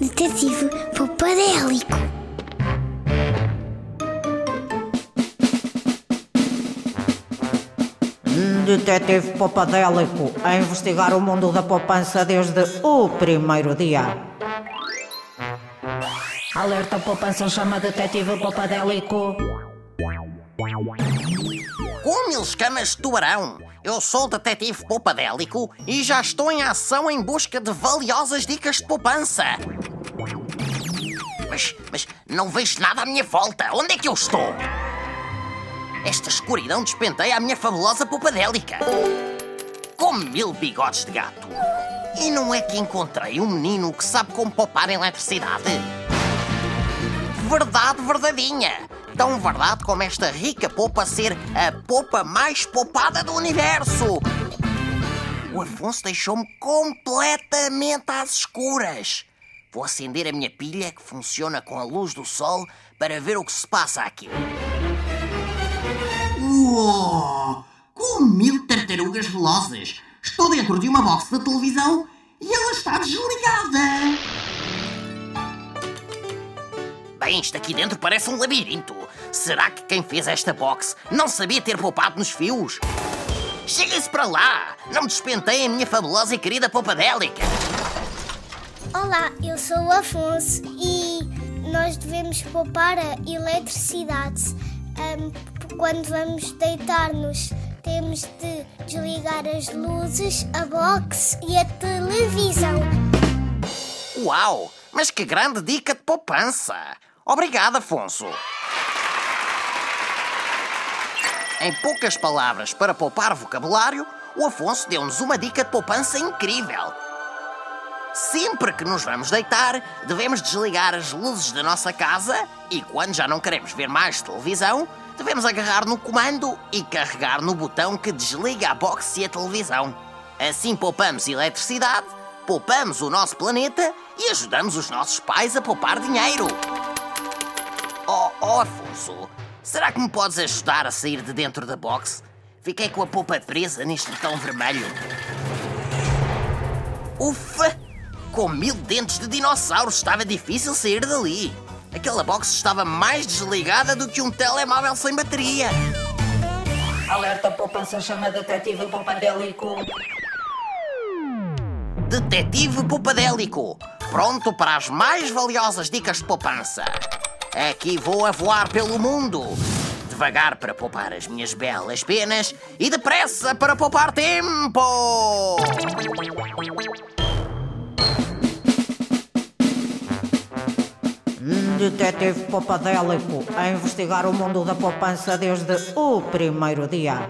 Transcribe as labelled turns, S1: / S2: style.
S1: Detetive Popadélico.
S2: Detetive Popadélico a investigar o mundo da poupança desde o primeiro dia. Alerta poupança chama Detetive Popadélico.
S3: Com mil escamas de tubarão, eu sou o detetive poupadélico e já estou em ação em busca de valiosas dicas de poupança. Mas, mas não vejo nada à minha volta. Onde é que eu estou? Esta escuridão despenteia a minha fabulosa poupadélica. Com mil bigodes de gato. E não é que encontrei um menino que sabe como poupar eletricidade? Verdade verdadeinha. Tão verdade como esta rica popa ser a popa mais poupada do universo. O Afonso deixou-me completamente às escuras. Vou acender a minha pilha que funciona com a luz do sol para ver o que se passa aqui. Uou! Com mil tartarugas velozes! Estou dentro de uma box de televisão e ela está desligada! Bem, isto aqui dentro parece um labirinto. Será que quem fez esta box não sabia ter poupado nos fios? Cheguem-se para lá! Não me despenteiem a minha fabulosa e querida poupadélica!
S1: Olá, eu sou o Afonso e nós devemos poupar a eletricidade. Ahm, quando vamos deitar-nos, temos de desligar as luzes, a box e a televisão.
S3: Uau! Mas que grande dica de poupança! Obrigado, Afonso! Em poucas palavras, para poupar vocabulário, o Afonso deu-nos uma dica de poupança incrível. Sempre que nos vamos deitar, devemos desligar as luzes da nossa casa e, quando já não queremos ver mais televisão, devemos agarrar no comando e carregar no botão que desliga a box e a televisão. Assim poupamos eletricidade, poupamos o nosso planeta e ajudamos os nossos pais a poupar dinheiro. Oh, oh Afonso, será que me podes ajudar a sair de dentro da box? Fiquei com a polpa presa neste botão vermelho. Ufa! Com mil dentes de dinossauro estava difícil sair dali. Aquela box estava mais desligada do que um telemóvel sem bateria.
S2: Alerta poupança chama Detetive Popadélico.
S3: Detetive Poupadélico, pronto para as mais valiosas dicas de poupança. Aqui vou a voar pelo mundo. Devagar para poupar as minhas belas penas e depressa para poupar tempo.
S2: Detetive Popadélico a investigar o mundo da poupança desde o primeiro dia.